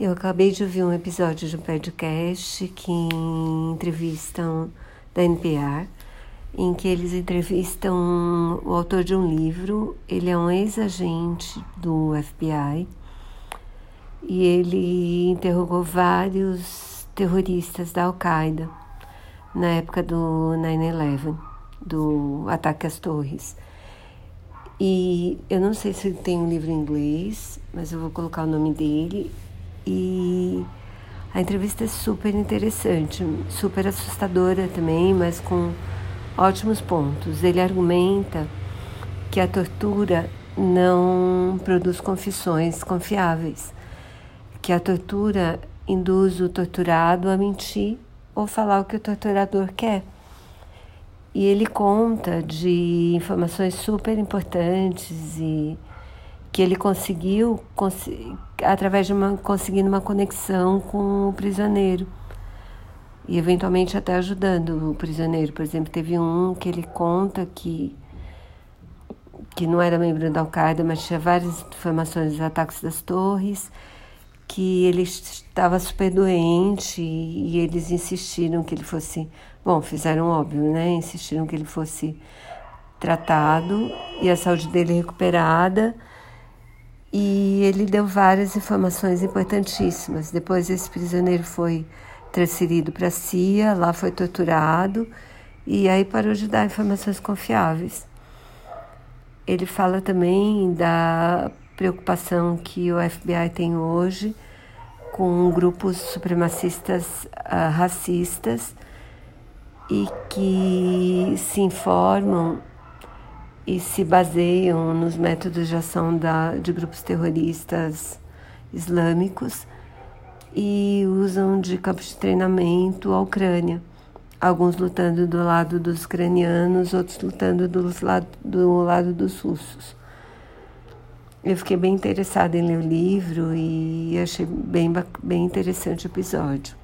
Eu acabei de ouvir um episódio de um podcast que entrevistam da NPR, em que eles entrevistam o autor de um livro. Ele é um ex-agente do FBI e ele interrogou vários terroristas da Al-Qaeda na época do 9/11, do ataque às torres. E eu não sei se tem um livro em inglês, mas eu vou colocar o nome dele e a entrevista é super interessante, super assustadora também, mas com ótimos pontos. Ele argumenta que a tortura não produz confissões confiáveis, que a tortura induz o torturado a mentir ou falar o que o torturador quer. E ele conta de informações super importantes e que ele conseguiu através de uma conseguindo uma conexão com o prisioneiro e eventualmente até ajudando o prisioneiro. Por exemplo, teve um que ele conta que que não era membro da Al-Qaeda, mas tinha várias informações dos ataques das torres, que ele estava super doente e, e eles insistiram que ele fosse, bom, fizeram óbvio, né? Insistiram que ele fosse tratado e a saúde dele recuperada e ele deu várias informações importantíssimas. Depois esse prisioneiro foi transferido para a CIA, lá foi torturado e aí parou de dar informações confiáveis. Ele fala também da preocupação que o FBI tem hoje com grupos supremacistas uh, racistas e que se informam e se baseiam nos métodos de ação da, de grupos terroristas islâmicos e usam de campos de treinamento a Ucrânia. Alguns lutando do lado dos ucranianos, outros lutando do lado, do lado dos russos. Eu fiquei bem interessada em ler o livro e achei bem, bem interessante o episódio.